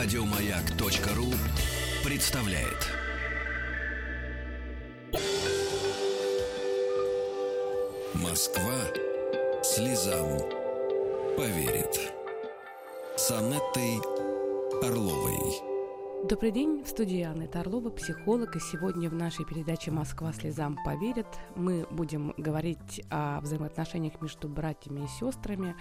Радиомаяк.ру представляет. Москва слезам поверит. С Анеттой Орловой. Добрый день, в студии Анны Орлова, психолог, и сегодня в нашей передаче «Москва слезам поверит» мы будем говорить о взаимоотношениях между братьями и сестрами,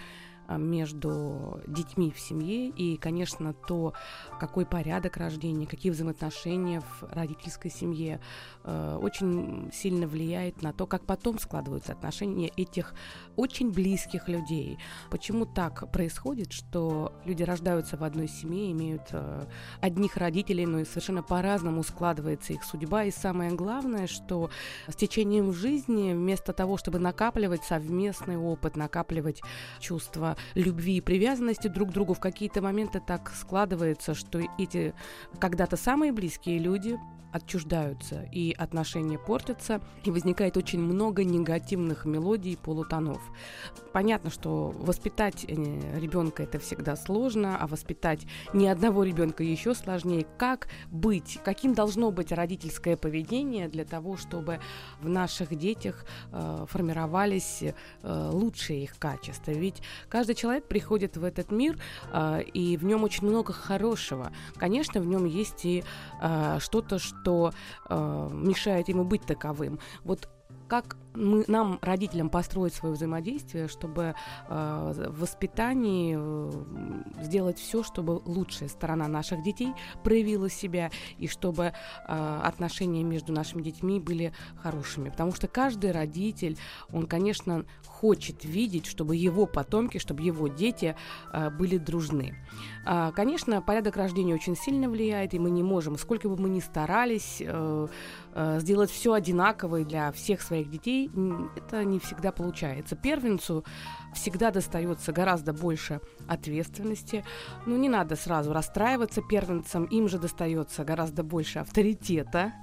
между детьми в семье и, конечно, то, какой порядок рождения, какие взаимоотношения в родительской семье э, очень сильно влияет на то, как потом складываются отношения этих очень близких людей. Почему так происходит, что люди рождаются в одной семье, имеют э, одних родителей, но и совершенно по-разному складывается их судьба. И самое главное, что с течением жизни вместо того, чтобы накапливать совместный опыт, накапливать чувства любви и привязанности друг к другу в какие-то моменты так складывается, что эти когда-то самые близкие люди отчуждаются, и отношения портятся, и возникает очень много негативных мелодий и полутонов. Понятно, что воспитать э, ребенка это всегда сложно, а воспитать ни одного ребенка еще сложнее. Как быть, каким должно быть родительское поведение для того, чтобы в наших детях э, формировались э, лучшие их качества? Ведь каждый человек приходит в этот мир, э, и в нем очень много хорошего. Конечно, в нем есть и э, что-то, что что э, мешает ему быть таковым. Вот как мы, нам, родителям, построить свое взаимодействие, чтобы э, в воспитании э, сделать все, чтобы лучшая сторона наших детей проявила себя, и чтобы э, отношения между нашими детьми были хорошими. Потому что каждый родитель, он, конечно, хочет видеть, чтобы его потомки, чтобы его дети э, были дружны. Э, конечно, порядок рождения очень сильно влияет, и мы не можем, сколько бы мы ни старались, э, э, сделать все одинаковое для всех своих детей, это не всегда получается. Первенцу всегда достается гораздо больше ответственности. Ну, не надо сразу расстраиваться первенцам, им же достается гораздо больше авторитета.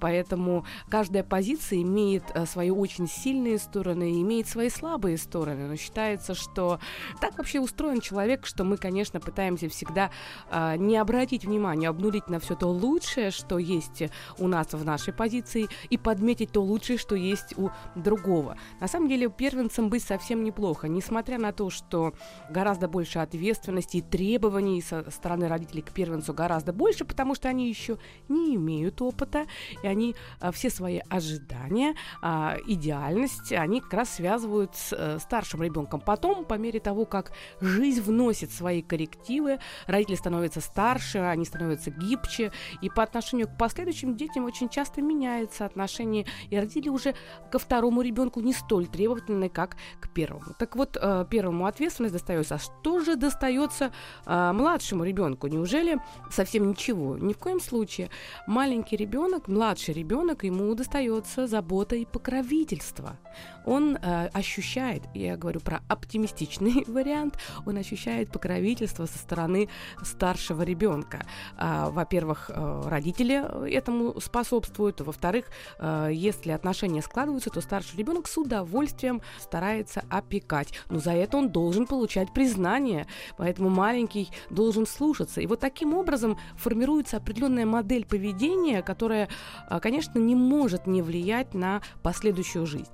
Поэтому каждая позиция имеет э, свои очень сильные стороны и имеет свои слабые стороны. Но считается, что так вообще устроен человек, что мы, конечно, пытаемся всегда э, не обратить внимание, обнулить на все то лучшее, что есть у нас в нашей позиции, и подметить то лучшее, что есть у другого. На самом деле, первенцем быть совсем неплохо. Несмотря на то, что гораздо больше ответственности и требований со стороны родителей к первенцу гораздо больше, потому что они еще не имеют опыта, и они а, все свои ожидания, а, идеальность, они как раз связывают с а, старшим ребенком. Потом, по мере того, как жизнь вносит свои коррективы, родители становятся старше, они становятся гибче, и по отношению к последующим детям очень часто меняется отношение, и родители уже ко второму ребенку не столь требовательны, как к первому. Так вот, э, первому ответственность достается. А что же достается э, младшему ребенку? Неужели совсем ничего? Ни в коем случае. Маленький ребенок, младший ребенок, ему достается забота и покровительство. Он э, ощущает, я говорю про оптимистичный вариант, он ощущает покровительство со стороны старшего ребенка. Э, во-первых, э, родители этому способствуют, во-вторых, э, если отношения складываются, то старший ребенок с удовольствием старается опекать. Но за это он должен получать признание, поэтому маленький должен слушаться. И вот таким образом формируется определенная модель поведения, которая, э, конечно, не может не влиять на последующую жизнь.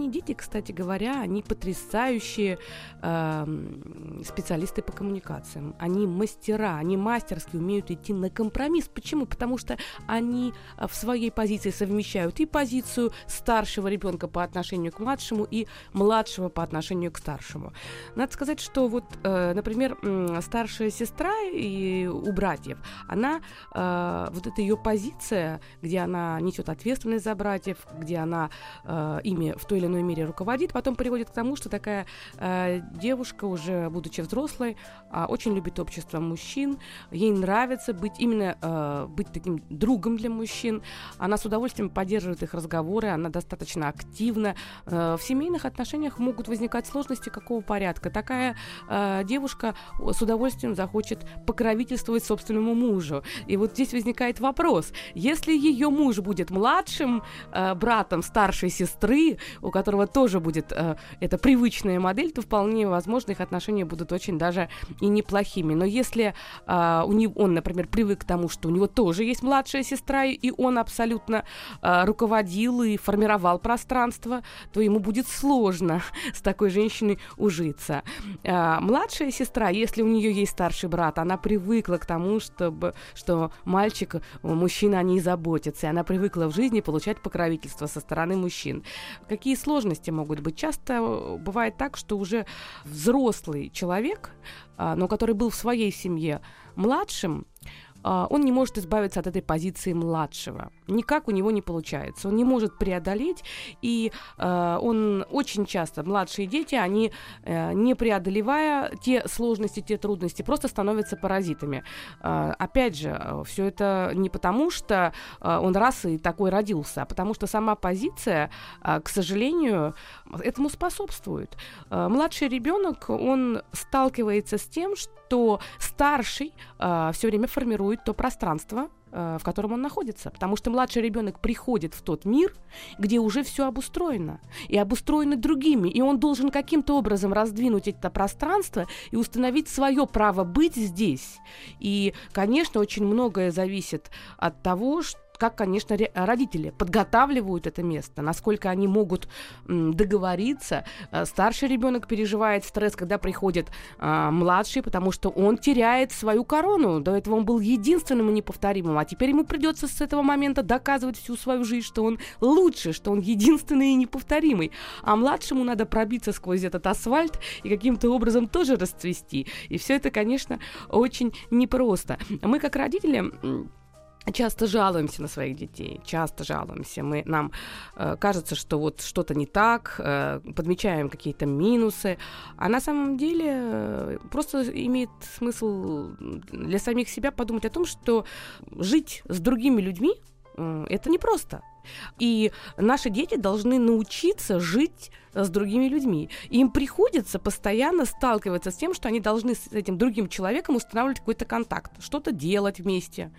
Средние дети, кстати говоря, они потрясающие э, специалисты по коммуникациям. Они мастера, они мастерски умеют идти на компромисс. Почему? Потому что они э, в своей позиции совмещают и позицию старшего ребенка по отношению к младшему, и младшего по отношению к старшему. Надо сказать, что вот, э, например, старшая сестра и у братьев, она, э, вот эта ее позиция, где она несет ответственность за братьев, где она э, ими в той или иной мере руководит, потом приводит к тому, что такая э, девушка, уже будучи взрослой, э, очень любит общество мужчин, ей нравится быть именно э, быть таким другом для мужчин, она с удовольствием поддерживает их разговоры, она достаточно активно. Э, в семейных отношениях могут возникать сложности какого порядка. Такая э, девушка с удовольствием захочет покровительствовать собственному мужу. И вот здесь возникает вопрос, если ее муж будет младшим э, братом старшей сестры, у которого тоже будет э, эта привычная модель, то вполне возможно их отношения будут очень даже и неплохими. Но если э, у него, он, например, привык к тому, что у него тоже есть младшая сестра, и он абсолютно э, руководил и формировал пространство, то ему будет сложно с такой женщиной ужиться. Э, младшая сестра, если у нее есть старший брат, она привыкла к тому, чтобы, что мальчик, мужчина о ней заботится, и она привыкла в жизни получать покровительство со стороны мужчин. Какие сложности могут быть? Часто бывает так, что уже взрослый человек, а, но который был в своей семье младшим, он не может избавиться от этой позиции младшего. Никак у него не получается. Он не может преодолеть, и э, он очень часто, младшие дети, они, э, не преодолевая те сложности, те трудности, просто становятся паразитами. Э, опять же, все это не потому, что э, он раз и такой родился, а потому что сама позиция, э, к сожалению, этому способствует. Э, младший ребенок, он сталкивается с тем, что старший э, все время формирует то пространство, э, в котором он находится. Потому что младший ребенок приходит в тот мир, где уже все обустроено. И обустроено другими. И он должен каким-то образом раздвинуть это пространство и установить свое право быть здесь. И, конечно, очень многое зависит от того, что как, конечно, родители подготавливают это место, насколько они могут договориться. Э, старший ребенок переживает стресс, когда приходит а, младший, потому что он теряет свою корону. До этого он был единственным и неповторимым, а теперь ему придется с этого момента доказывать всю свою жизнь, что он лучше, что он единственный и неповторимый. А младшему надо пробиться сквозь этот асфальт и каким-то образом тоже расцвести. И все это, конечно, очень непросто. Мы как родители часто жалуемся на своих детей, часто жалуемся. Мы, нам э, кажется, что вот что-то не так, э, подмечаем какие-то минусы, а на самом деле э, просто имеет смысл для самих себя подумать о том, что жить с другими людьми э, это непросто. И наши дети должны научиться жить с другими людьми. им приходится постоянно сталкиваться с тем, что они должны с этим другим человеком устанавливать какой-то контакт, что-то делать вместе,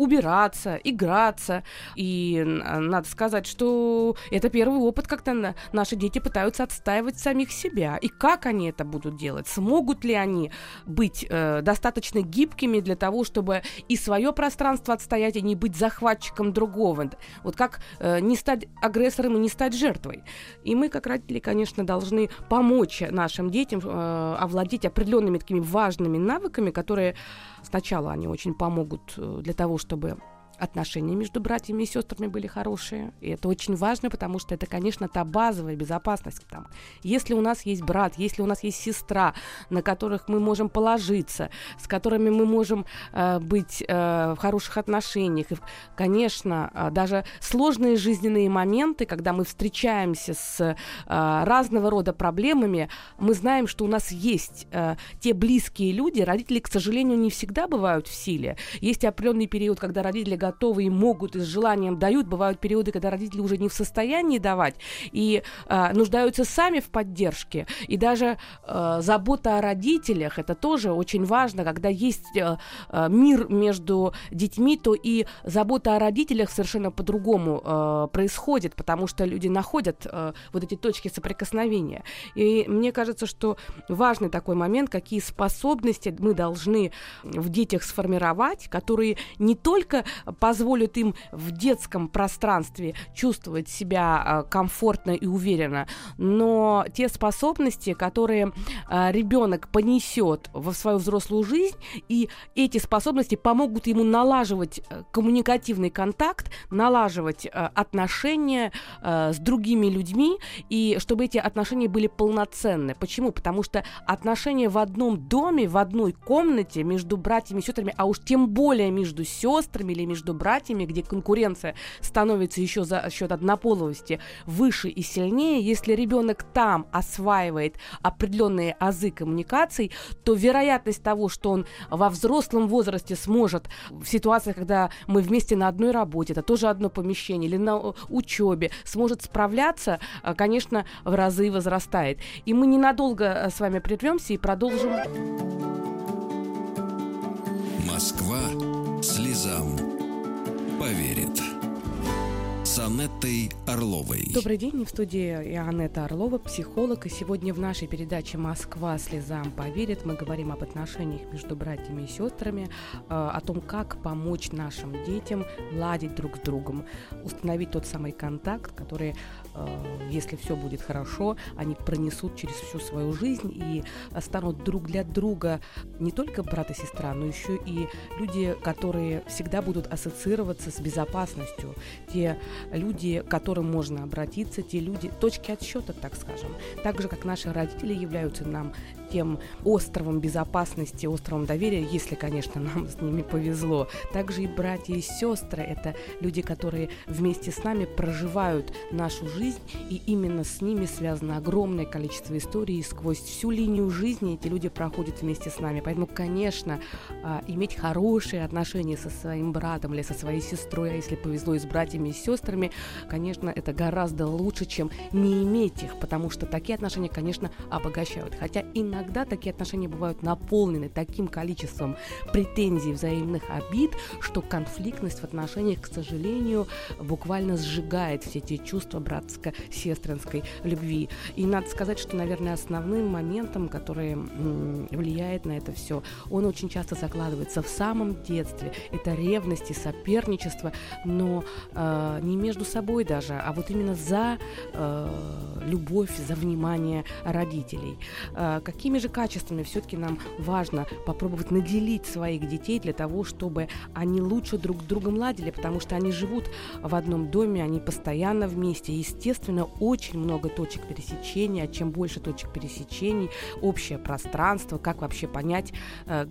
убираться, играться. И надо сказать, что это первый опыт, когда наши дети пытаются отстаивать самих себя. И как они это будут делать? Смогут ли они быть э, достаточно гибкими для того, чтобы и свое пространство отстоять, и не быть захватчиком другого? Вот как э, не стать агрессором и не стать жертвой? И мы, как родители, конечно, должны помочь нашим детям э, овладеть определенными такими важными навыками, которые сначала они очень помогут э, для того, чтобы отношения между братьями и сестрами были хорошие. И это очень важно, потому что это, конечно, та базовая безопасность. Там. Если у нас есть брат, если у нас есть сестра, на которых мы можем положиться, с которыми мы можем э, быть э, в хороших отношениях. И, конечно, э, даже сложные жизненные моменты, когда мы встречаемся с э, разного рода проблемами, мы знаем, что у нас есть э, те близкие люди. Родители, к сожалению, не всегда бывают в силе. Есть определенный период, когда родители готовы и могут, и с желанием дают. Бывают периоды, когда родители уже не в состоянии давать и э, нуждаются сами в поддержке. И даже э, забота о родителях, это тоже очень важно, когда есть э, мир между детьми, то и забота о родителях совершенно по-другому э, происходит, потому что люди находят э, вот эти точки соприкосновения. И мне кажется, что важный такой момент, какие способности мы должны в детях сформировать, которые не только позволят им в детском пространстве чувствовать себя а, комфортно и уверенно, но те способности, которые а, ребенок понесет во свою взрослую жизнь, и эти способности помогут ему налаживать э, коммуникативный контакт, налаживать э, отношения э, с другими людьми, и чтобы эти отношения были полноценны. Почему? Потому что отношения в одном доме, в одной комнате между братьями и сестрами, а уж тем более между сестрами или между между братьями, где конкуренция становится еще за счет однополости выше и сильнее, если ребенок там осваивает определенные азы коммуникаций, то вероятность того, что он во взрослом возрасте сможет в ситуациях, когда мы вместе на одной работе, это тоже одно помещение, или на учебе, сможет справляться, э, конечно, в разы возрастает. И мы ненадолго э, с вами прервемся и продолжим. Москва слезам поверит с Анеттой Орловой. Добрый день, в студии Анетта Орлова, психолог. И сегодня в нашей передаче «Москва слезам поверит» мы говорим об отношениях между братьями и сестрами, э, о том, как помочь нашим детям ладить друг с другом, установить тот самый контакт, который, э, если все будет хорошо, они пронесут через всю свою жизнь и станут друг для друга не только брат и сестра, но еще и люди, которые всегда будут ассоциироваться с безопасностью. Те люди, к которым можно обратиться, те люди, точки отсчета, так скажем. Так же, как наши родители являются нам тем островом безопасности, островом доверия, если, конечно, нам с ними повезло. Также и братья и сестры – это люди, которые вместе с нами проживают нашу жизнь, и именно с ними связано огромное количество историй, и сквозь всю линию жизни эти люди проходят вместе с нами. Поэтому, конечно, а, иметь хорошие отношения со своим братом или со своей сестрой, а если повезло и с братьями и сестрами, конечно, это гораздо лучше, чем не иметь их, потому что такие отношения, конечно, обогащают. Хотя иногда иногда такие отношения бывают наполнены таким количеством претензий, взаимных обид, что конфликтность в отношениях, к сожалению, буквально сжигает все эти чувства братско-сестринской любви. И надо сказать, что, наверное, основным моментом, который влияет на это все, он очень часто закладывается в самом детстве. Это ревность и соперничество, но э, не между собой даже, а вот именно за э, любовь, за внимание родителей. Э, какими же качествами все-таки нам важно попробовать наделить своих детей для того, чтобы они лучше друг другом ладили, потому что они живут в одном доме, они постоянно вместе. Естественно, очень много точек пересечения. Чем больше точек пересечений, общее пространство, как вообще понять, э,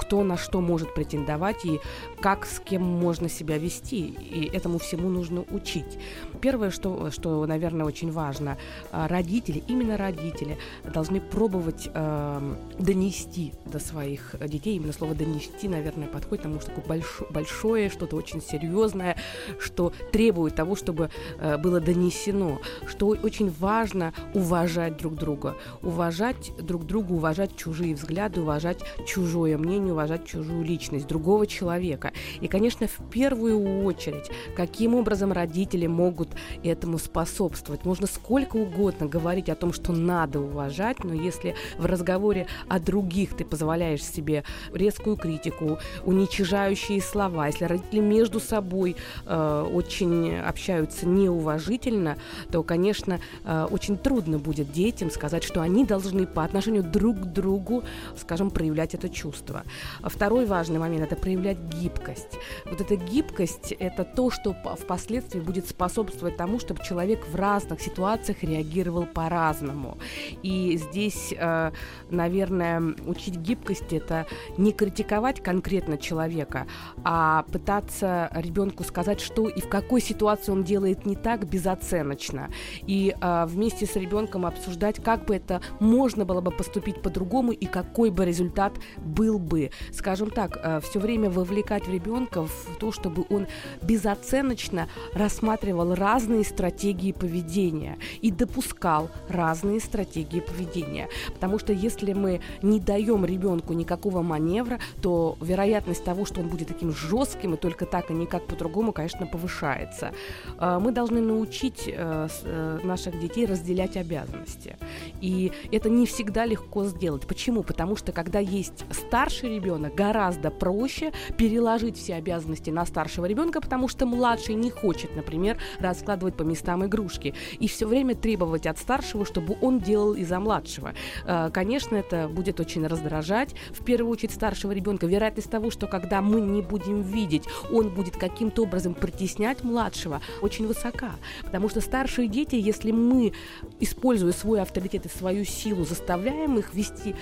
кто на что может претендовать и как с кем можно себя вести. И этому всему нужно учить. Первое, что, что наверное, очень важно, э, родители, именно родители должны пробовать э, донести до своих детей, именно слово донести, наверное, подходит, потому что такое больш, большое, что-то очень серьезное, что требует того, чтобы э, было донесено, что очень важно уважать друг друга, уважать друг друга, уважать чужие взгляды, уважать чужое мнение, уважать чужую личность другого человека. И, конечно, в первую очередь, каким образом родители могут этому способствовать. Можно сколько угодно говорить о том, что надо уважать, но если в разговоре о других ты позволяешь себе резкую критику, уничижающие слова, если родители между собой э, очень общаются неуважительно, то, конечно, э, очень трудно будет детям сказать, что они должны по отношению друг к другу, скажем, проявлять это чувство. Второй важный момент – это проявлять гибкость. Вот эта гибкость – это то, что впоследствии будет способствовать тому, чтобы человек в разных ситуациях реагировал по-разному. И здесь Э, наверное, учить гибкости это не критиковать конкретно человека, а пытаться ребенку сказать, что и в какой ситуации он делает не так безоценочно. И э, вместе с ребенком обсуждать, как бы это можно было бы поступить по-другому и какой бы результат был бы. Скажем так, э, все время вовлекать ребенка в то, чтобы он безоценочно рассматривал разные стратегии поведения и допускал разные стратегии поведения. Потому что если мы не даем ребенку никакого маневра, то вероятность того, что он будет таким жестким и только так, и никак по-другому, конечно, повышается. А, мы должны научить э, э, наших детей разделять обязанности. И это не всегда легко сделать. Почему? Потому что когда есть старший ребенок, гораздо проще переложить все обязанности на старшего ребенка, потому что младший не хочет, например, раскладывать по местам игрушки. И все время требовать от старшего, чтобы он делал и за младшего. Э, конечно, это будет очень раздражать, в первую очередь, старшего ребенка. Вероятность того, что когда мы не будем видеть, он будет каким-то образом притеснять младшего, очень высока. Потому что старшие дети, если мы, используя свой авторитет и свою силу, заставляем их вести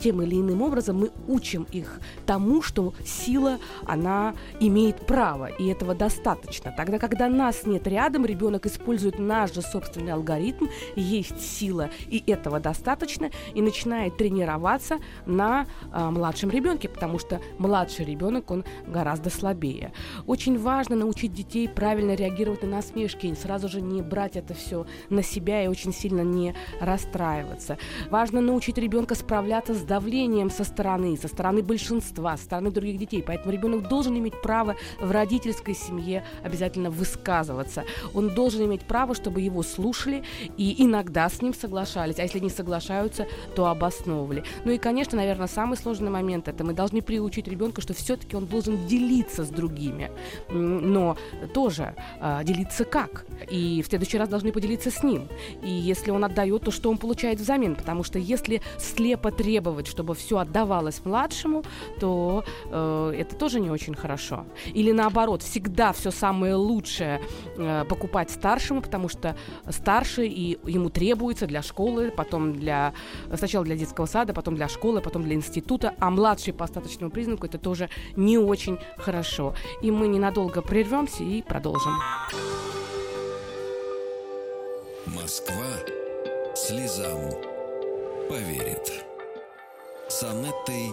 тем или иным образом, мы учим их тому, что сила, она имеет право, и этого достаточно. Тогда, когда нас нет рядом, ребенок использует наш же собственный алгоритм, есть сила, и этого достаточно, и начинает тренироваться на а, младшем ребенке, потому что младший ребенок, он гораздо слабее. Очень важно научить детей правильно реагировать на насмешки, и сразу же не брать это все на себя и очень сильно не расстраиваться. Важно научить ребенка справляться с давлением со стороны, со стороны большинства, со стороны других детей. Поэтому ребенок должен иметь право в родительской семье обязательно высказываться. Он должен иметь право, чтобы его слушали и иногда с ним соглашались, а если не соглашаются, то обосновывали. Ну и, конечно, наверное, самый сложный момент это мы должны приучить ребенка, что все-таки он должен делиться с другими, но тоже э, делиться как. И в следующий раз должны поделиться с ним. И если он отдает, то что он получает взамен? Потому что если слепо требовать, чтобы все отдавалось младшему, то э, это тоже не очень хорошо. Или наоборот, всегда все самое лучшее э, покупать старшему, потому что старший и ему требуется для школы, потом для сначала для детского сада, потом для школы, потом для института, а младший по остаточному признаку это тоже не очень хорошо. И мы ненадолго прервемся и продолжим. Москва слезам поверит. С Анеттой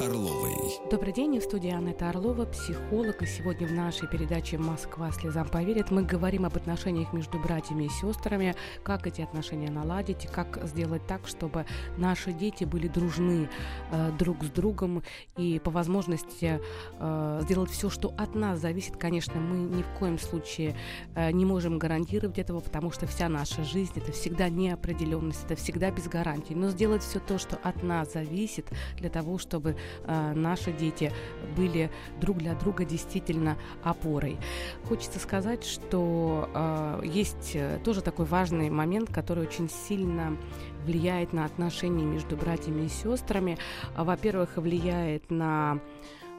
Орловой. Добрый день, в студии Анетта Орлова, психолог. И сегодня в нашей передаче «Москва слезам поверит» мы говорим об отношениях между братьями и сестрами, как эти отношения наладить, как сделать так, чтобы наши дети были дружны э, друг с другом и по возможности э, сделать все, что от нас зависит. Конечно, мы ни в коем случае э, не можем гарантировать этого, потому что вся наша жизнь это всегда неопределенность, это всегда без гарантий. Но сделать все то, что от нас зависит, для того, чтобы э, наши дети были друг для друга действительно опорой. Хочется сказать, что э, есть э, тоже такой важный момент, который очень сильно влияет на отношения между братьями и сестрами. Во-первых, влияет на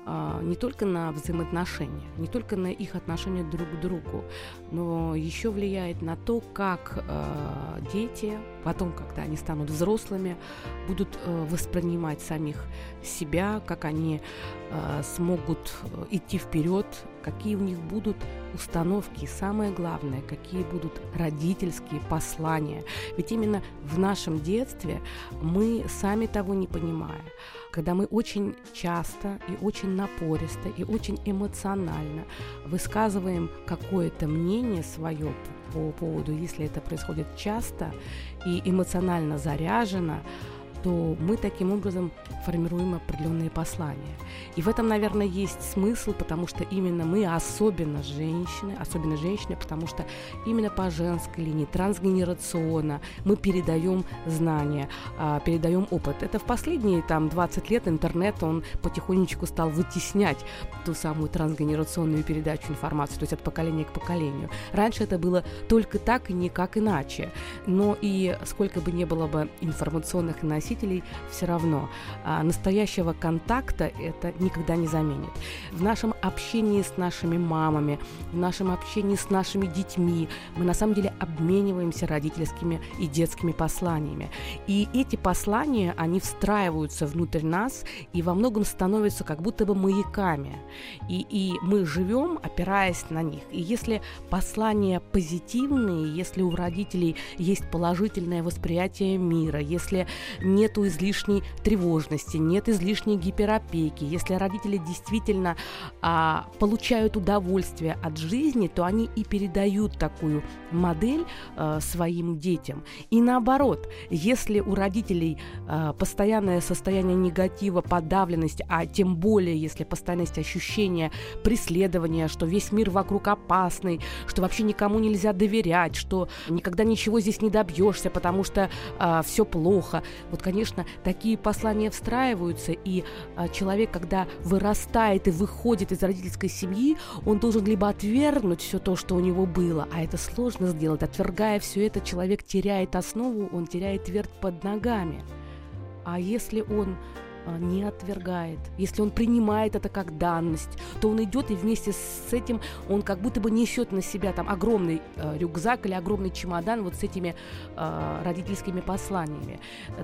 не только на взаимоотношения, не только на их отношения друг к другу, но еще влияет на то, как э, дети, потом, когда они станут взрослыми, будут э, воспринимать самих себя, как они смогут идти вперед, какие у них будут установки, и самое главное, какие будут родительские послания. Ведь именно в нашем детстве мы, сами того не понимая, когда мы очень часто и очень напористо и очень эмоционально высказываем какое-то мнение свое по поводу, если это происходит часто и эмоционально заряжено, то мы таким образом формируем определенные послания. И в этом, наверное, есть смысл, потому что именно мы, особенно женщины, особенно женщины, потому что именно по женской линии, трансгенерационно мы передаем знания, а, передаем опыт. Это в последние там 20 лет интернет, он потихонечку стал вытеснять ту самую трансгенерационную передачу информации, то есть от поколения к поколению. Раньше это было только так и никак иначе. Но и сколько бы не было бы информационных носителей, носителей все равно. А настоящего контакта это никогда не заменит. В нашем общении с нашими мамами, в нашем общении с нашими детьми мы на самом деле обмениваемся родительскими и детскими посланиями. И эти послания, они встраиваются внутрь нас и во многом становятся как будто бы маяками. И, и мы живем, опираясь на них. И если послания позитивные, если у родителей есть положительное восприятие мира, если не нету излишней тревожности, нет излишней гиперопеки. Если родители действительно а, получают удовольствие от жизни, то они и передают такую модель а, своим детям. И наоборот, если у родителей а, постоянное состояние негатива, подавленности, а тем более, если постоянность ощущения преследования, что весь мир вокруг опасный, что вообще никому нельзя доверять, что никогда ничего здесь не добьешься, потому что а, все плохо. Вот, конечно, такие послания встраиваются, и а, человек, когда вырастает и выходит из родительской семьи, он должен либо отвергнуть все то, что у него было, а это сложно сделать. Отвергая все это, человек теряет основу, он теряет твердь под ногами. А если он а, не отвергает, если он принимает это как данность, то он идет и вместе с этим он как будто бы несет на себя там огромный э, рюкзак или огромный чемодан вот с этими э, родительскими посланиями.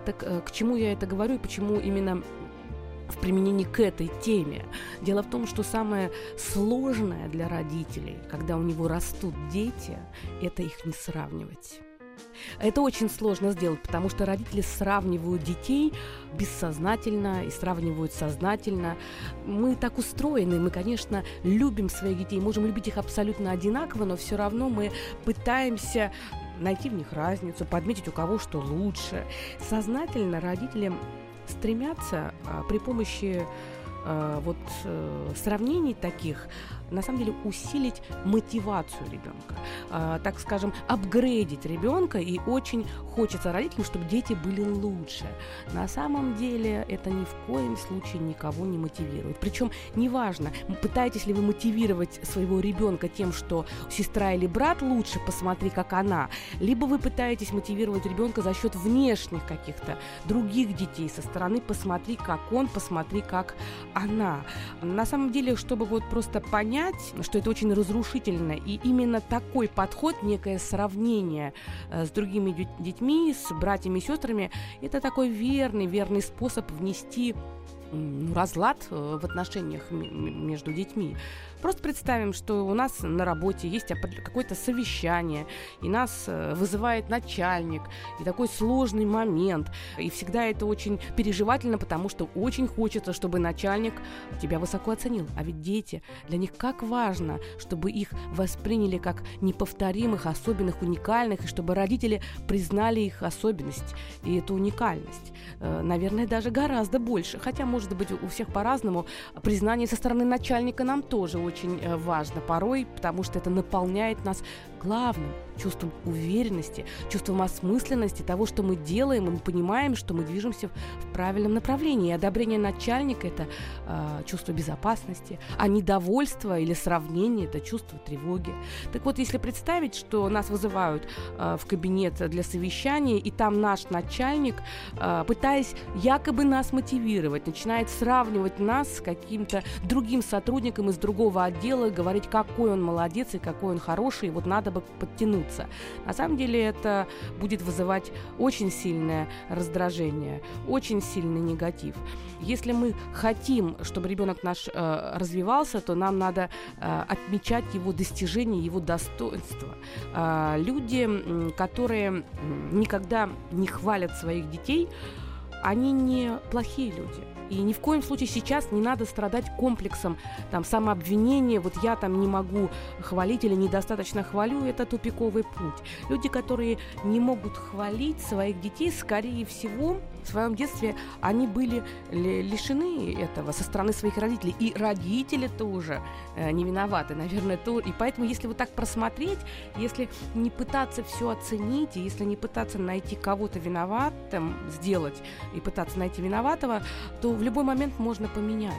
Так э, к чему я это говорю и почему именно в применении к этой теме. Дело в том, что самое сложное для родителей, когда у него растут дети, это их не сравнивать. Это очень сложно сделать, потому что родители сравнивают детей бессознательно и сравнивают сознательно. Мы так устроены, мы, конечно, любим своих детей, можем любить их абсолютно одинаково, но все равно мы пытаемся найти в них разницу, подметить у кого что лучше. Сознательно родители стремятся а, при помощи а, вот э, сравнений таких на самом деле усилить мотивацию ребенка, э, так скажем, апгрейдить ребенка, и очень хочется родителям, чтобы дети были лучше. На самом деле это ни в коем случае никого не мотивирует. Причем неважно, пытаетесь ли вы мотивировать своего ребенка тем, что сестра или брат лучше, посмотри, как она, либо вы пытаетесь мотивировать ребенка за счет внешних каких-то других детей со стороны, посмотри, как он, посмотри, как она. На самом деле, чтобы вот просто понять, понять, что это очень разрушительно. И именно такой подход, некое сравнение э, с другими детьми, с братьями и сестрами, это такой верный, верный способ внести разлад э, в отношениях между детьми. Просто представим, что у нас на работе есть какое-то совещание, и нас э, вызывает начальник, и такой сложный момент. И всегда это очень переживательно, потому что очень хочется, чтобы начальник тебя высоко оценил. А ведь дети, для них как важно, чтобы их восприняли как неповторимых, особенных, уникальных, и чтобы родители признали их особенность и эту уникальность. Э, наверное, даже гораздо больше. Хотя, может быть, у всех по-разному. Признание со стороны начальника нам тоже очень э, важно порой, потому что это наполняет нас главным чувством уверенности, чувством осмысленности того, что мы делаем, и мы понимаем, что мы движемся в правильном направлении. И одобрение начальника – это э, чувство безопасности, а недовольство или сравнение – это чувство тревоги. Так вот, если представить, что нас вызывают э, в кабинет для совещания, и там наш начальник, э, пытаясь якобы нас мотивировать, начинает сравнивать нас с каким-то другим сотрудником из другого отдела, говорить, какой он молодец и какой он хороший, и вот надо бы подтянуться. На самом деле это будет вызывать очень сильное раздражение, очень сильный негатив. Если мы хотим, чтобы ребенок наш э, развивался, то нам надо э, отмечать его достижения, его достоинства. Э, люди, которые никогда не хвалят своих детей, они не плохие люди. И ни в коем случае сейчас не надо страдать комплексом там, самообвинения, вот я там не могу хвалить или недостаточно хвалю, это тупиковый путь. Люди, которые не могут хвалить своих детей, скорее всего, в своем детстве они были лишены этого со стороны своих родителей. И родители тоже э, не виноваты, наверное, то. И поэтому, если вот так просмотреть, если не пытаться все оценить, и если не пытаться найти кого-то виноватым сделать и пытаться найти виноватого, то в любой момент можно поменять.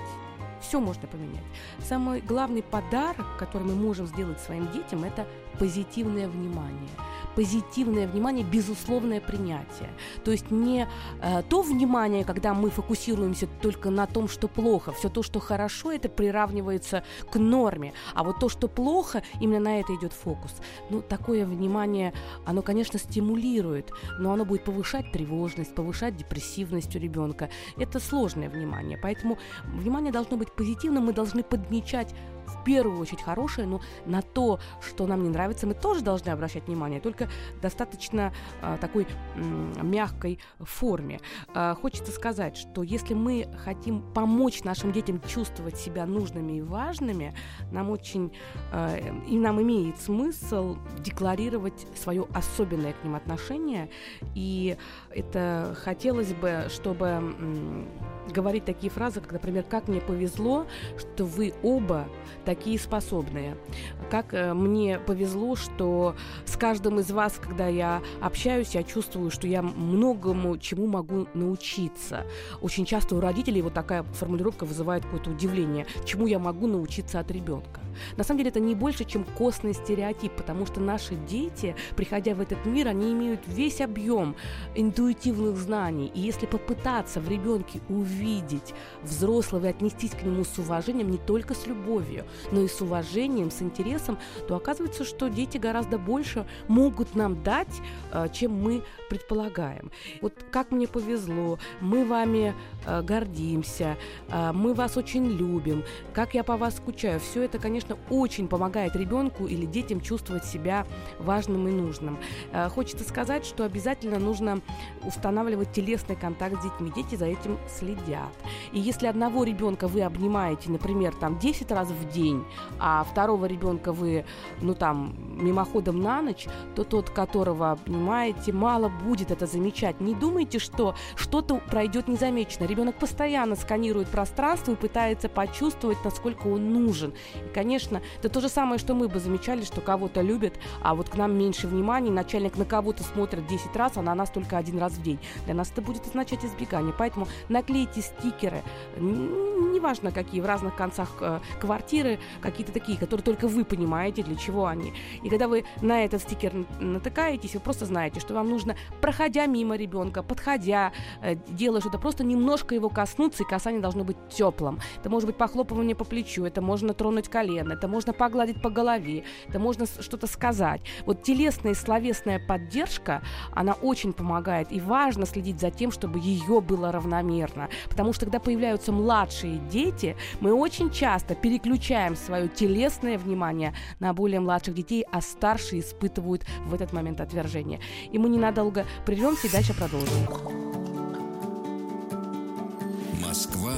Все можно поменять. Самый главный подарок, который мы можем сделать своим детям, это позитивное внимание – позитивное внимание, безусловное принятие. То есть не э, то внимание, когда мы фокусируемся только на том, что плохо, все то, что хорошо, это приравнивается к норме, а вот то, что плохо, именно на это идет фокус. Ну, такое внимание, оно, конечно, стимулирует, но оно будет повышать тревожность, повышать депрессивность у ребенка. Это сложное внимание, поэтому внимание должно быть позитивным, мы должны подмечать в первую очередь хорошее, но на то, что нам не нравится, мы тоже должны обращать внимание, только достаточно э, такой э, мягкой форме. Э, хочется сказать, что если мы хотим помочь нашим детям чувствовать себя нужными и важными, нам очень э, и нам имеет смысл декларировать свое особенное к ним отношение, и это хотелось бы, чтобы говорить такие фразы, как, например, «как мне повезло, что вы оба такие способные», «как э, мне повезло, что с каждым из вас, когда я общаюсь, я чувствую, что я многому чему могу научиться». Очень часто у родителей вот такая формулировка вызывает какое-то удивление, чему я могу научиться от ребенка. На самом деле это не больше, чем костный стереотип, потому что наши дети, приходя в этот мир, они имеют весь объем интуитивных знаний. И если попытаться в ребенке увидеть взрослого и отнестись к нему с уважением, не только с любовью, но и с уважением, с интересом, то оказывается, что дети гораздо больше могут нам дать, э, чем мы предполагаем. Вот как мне повезло, мы вами э, гордимся, э, мы вас очень любим, как я по вас скучаю. Все это, конечно, очень помогает ребенку или детям чувствовать себя важным и нужным. Э, хочется сказать, что обязательно нужно устанавливать телесный контакт с детьми. Дети за этим следят. И если одного ребенка вы обнимаете, например, там 10 раз в день, а второго ребенка вы, ну там, мимоходом на ночь, то тот, которого обнимаете, мало будет это замечать. Не думайте, что что-то пройдет незамеченно. Ребенок постоянно сканирует пространство и пытается почувствовать, насколько он нужен. И, конечно, это то же самое, что мы бы замечали, что кого-то любят, а вот к нам меньше внимания, начальник на кого-то смотрит 10 раз, а на нас только один раз в день. Для нас это будет означать избегание. Поэтому наклейте стикеры, неважно какие, в разных концах э, квартиры, какие-то такие, которые только вы понимаете, для чего они. И когда вы на этот стикер натыкаетесь, вы просто знаете, что вам нужно проходя мимо ребенка, подходя, э, делая что-то, просто немножко его коснуться, и касание должно быть теплым. Это может быть похлопывание по плечу, это можно тронуть колено, это можно погладить по голове, это можно что-то сказать. Вот телесная и словесная поддержка, она очень помогает, и важно следить за тем, чтобы ее было равномерно. Потому что когда появляются младшие дети, мы очень часто переключаем свое телесное внимание на более младших детей, а старшие испытывают в этот момент отвержение. И мы ненадолго немного прервемся и дальше продолжим. Москва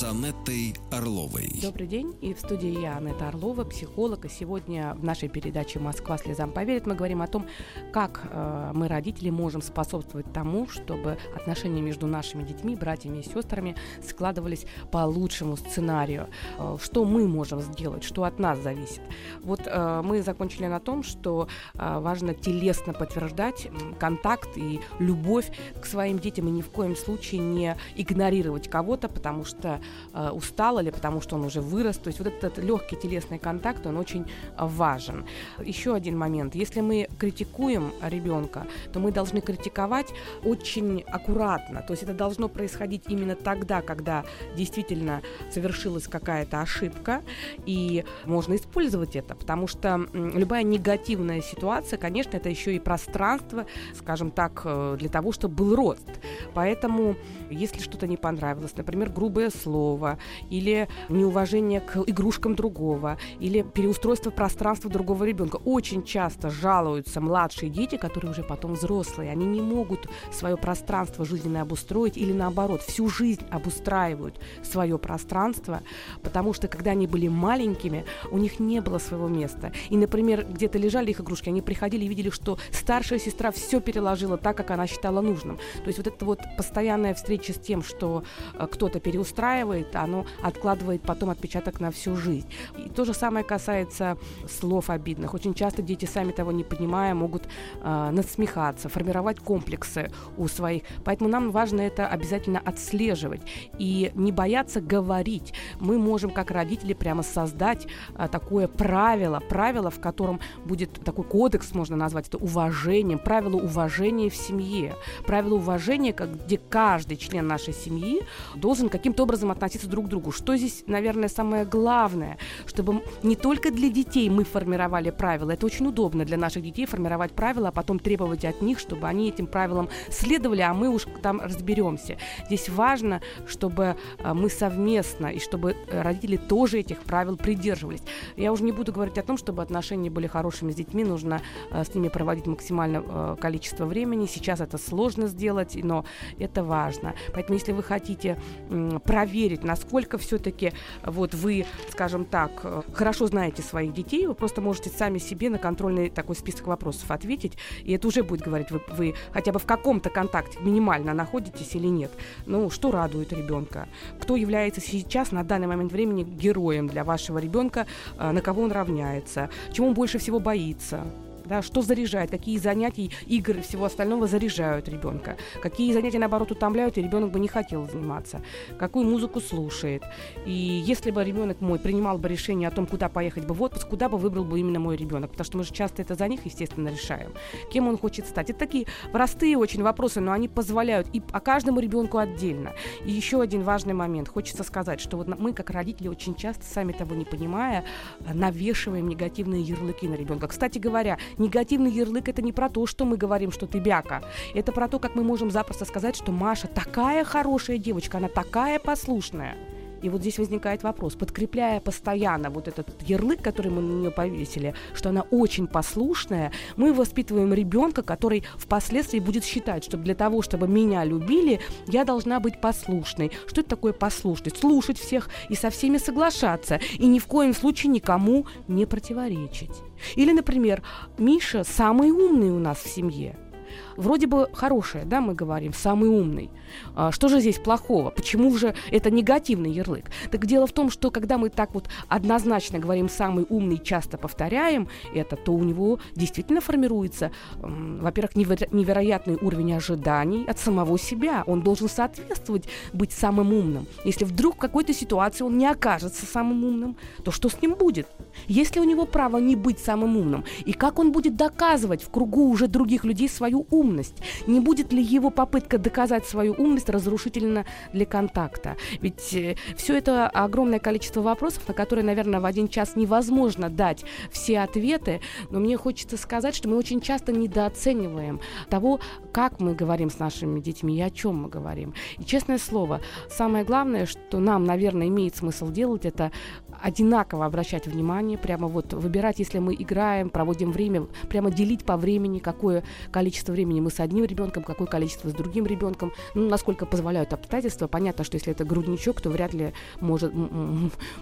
с Анеттой Орловой. Добрый день. И в студии я, Анетта Орлова, психолог. И сегодня в нашей передаче «Москва слезам поверит» мы говорим о том, как э, мы, родители, можем способствовать тому, чтобы отношения между нашими детьми, братьями и сестрами складывались по лучшему сценарию. Э, что мы можем сделать, что от нас зависит. Вот э, мы закончили на том, что э, важно телесно подтверждать контакт и любовь к своим детям и ни в коем случае не игнорировать кого-то, потому что э, устал или потому что он уже вырос. То есть вот этот легкий телесный контакт, он очень важен. Еще один момент. Если мы критикуем ребенка, то мы должны критиковать очень аккуратно. То есть это должно происходить именно тогда, когда действительно совершилась какая-то ошибка, и можно использовать это, потому что любая негативная ситуация, конечно, это еще и пространство, скажем так, э, для того, чтобы был рост. Поэтому, если что-то не понравилось, например, грубое слово, слово, или неуважение к игрушкам другого, или переустройство пространства другого ребенка. Очень часто жалуются младшие дети, которые уже потом взрослые. Они не могут свое пространство жизненное обустроить или наоборот, всю жизнь обустраивают свое пространство, потому что когда они были маленькими, у них не было своего места. И, например, где-то лежали их игрушки, они приходили и видели, что старшая сестра все переложила так, как она считала нужным. То есть вот эта вот постоянная встреча с тем, что э, кто-то переустраивает, усваивает, оно откладывает потом отпечаток на всю жизнь. И то же самое касается слов обидных. Очень часто дети, сами того не понимая, могут э, насмехаться, формировать комплексы у своих. Поэтому нам важно это обязательно отслеживать и не бояться говорить. Мы можем, как родители, прямо создать э, такое правило, правило, в котором будет такой кодекс, можно назвать это уважением, правило уважения в семье, правило уважения, как, где каждый член нашей семьи должен каким-то образом относиться друг к другу. Что здесь, наверное, самое главное, чтобы не только для детей мы формировали правила. Это очень удобно для наших детей формировать правила, а потом требовать от них, чтобы они этим правилам следовали, а мы уж там разберемся. Здесь важно, чтобы э, мы совместно и чтобы родители тоже этих правил придерживались. Я уже не буду говорить о том, чтобы отношения были хорошими с детьми, нужно э, с ними проводить максимальное э, количество времени. Сейчас это сложно сделать, но это важно. Поэтому если вы хотите проверить проверить, насколько все-таки вот вы, скажем так, э, хорошо знаете своих детей, вы просто можете сами себе на контрольный такой список вопросов ответить, и это уже будет говорить, вы, вы хотя бы в каком-то контакте минимально находитесь или нет. Ну, что радует ребенка? Кто является сейчас на данный момент времени героем для вашего ребенка, э, на кого он равняется, чему он больше всего боится? Да, что заряжает, какие занятия, игры и всего остального заряжают ребенка, какие занятия, наоборот, утомляют, и ребенок бы не хотел заниматься, какую музыку слушает. И если бы ребенок мой принимал бы решение о том, куда поехать бы в отпуск, куда бы выбрал бы именно мой ребенок, потому что мы же часто это за них, естественно, решаем, кем он хочет стать. Это такие простые очень вопросы, но они позволяют и о каждому ребенку отдельно. И еще один важный момент. Хочется сказать, что вот мы, как родители, очень часто, сами того не понимая, навешиваем негативные ярлыки на ребенка. Кстати говоря, негативный ярлык это не про то, что мы говорим, что ты бяка. Это про то, как мы можем запросто сказать, что Маша такая хорошая девочка, она такая послушная. И вот здесь возникает вопрос, подкрепляя постоянно вот этот ярлык, который мы на нее повесили, что она очень послушная, мы воспитываем ребенка, который впоследствии будет считать, что для того, чтобы меня любили, я должна быть послушной. Что это такое послушность? Слушать всех и со всеми соглашаться, и ни в коем случае никому не противоречить. Или, например, Миша самый умный у нас в семье вроде бы хорошее, да, мы говорим, самый умный. А, что же здесь плохого? Почему же это негативный ярлык? Так дело в том, что когда мы так вот однозначно говорим самый умный, часто повторяем это, то у него действительно формируется, во-первых, неверо- невероятный уровень ожиданий от самого себя. Он должен соответствовать быть самым умным. Если вдруг в какой-то ситуации он не окажется самым умным, то что с ним будет? Если у него право не быть самым умным, и как он будет доказывать в кругу уже других людей свою умность? Не будет ли его попытка доказать свою умность разрушительна для контакта? Ведь э, все это огромное количество вопросов, на которые, наверное, в один час невозможно дать все ответы, но мне хочется сказать, что мы очень часто недооцениваем того, как мы говорим с нашими детьми и о чем мы говорим. И честное слово, самое главное, что нам, наверное, имеет смысл делать, это одинаково обращать внимание, прямо вот выбирать, если мы играем, проводим время, прямо делить по времени, какое количество времени мы с одним ребенком, какое количество с другим ребенком, ну, насколько позволяют обстоятельства. Понятно, что если это грудничок, то вряд ли может,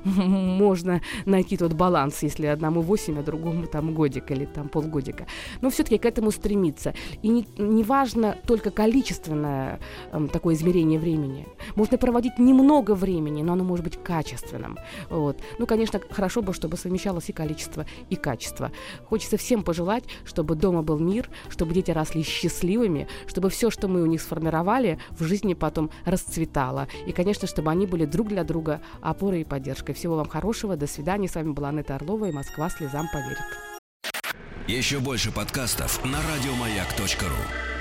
можно найти тот баланс, если одному 8, а другому там годик или там полгодика. Но все-таки к этому стремиться. И не, не важно только количественное э, такое измерение времени. Можно проводить немного времени, но оно может быть качественным. Вот. Ну, конечно, хорошо бы, чтобы совмещалось и количество, и качество. Хочется всем пожелать, чтобы дома был мир, чтобы дети росли счастливыми, чтобы все, что мы у них сформировали, в жизни потом расцветало. И, конечно, чтобы они были друг для друга опорой и поддержкой. Всего вам хорошего. До свидания. С вами была Анетта Орлова и Москва слезам поверит. Еще больше подкастов на радиомаяк.ру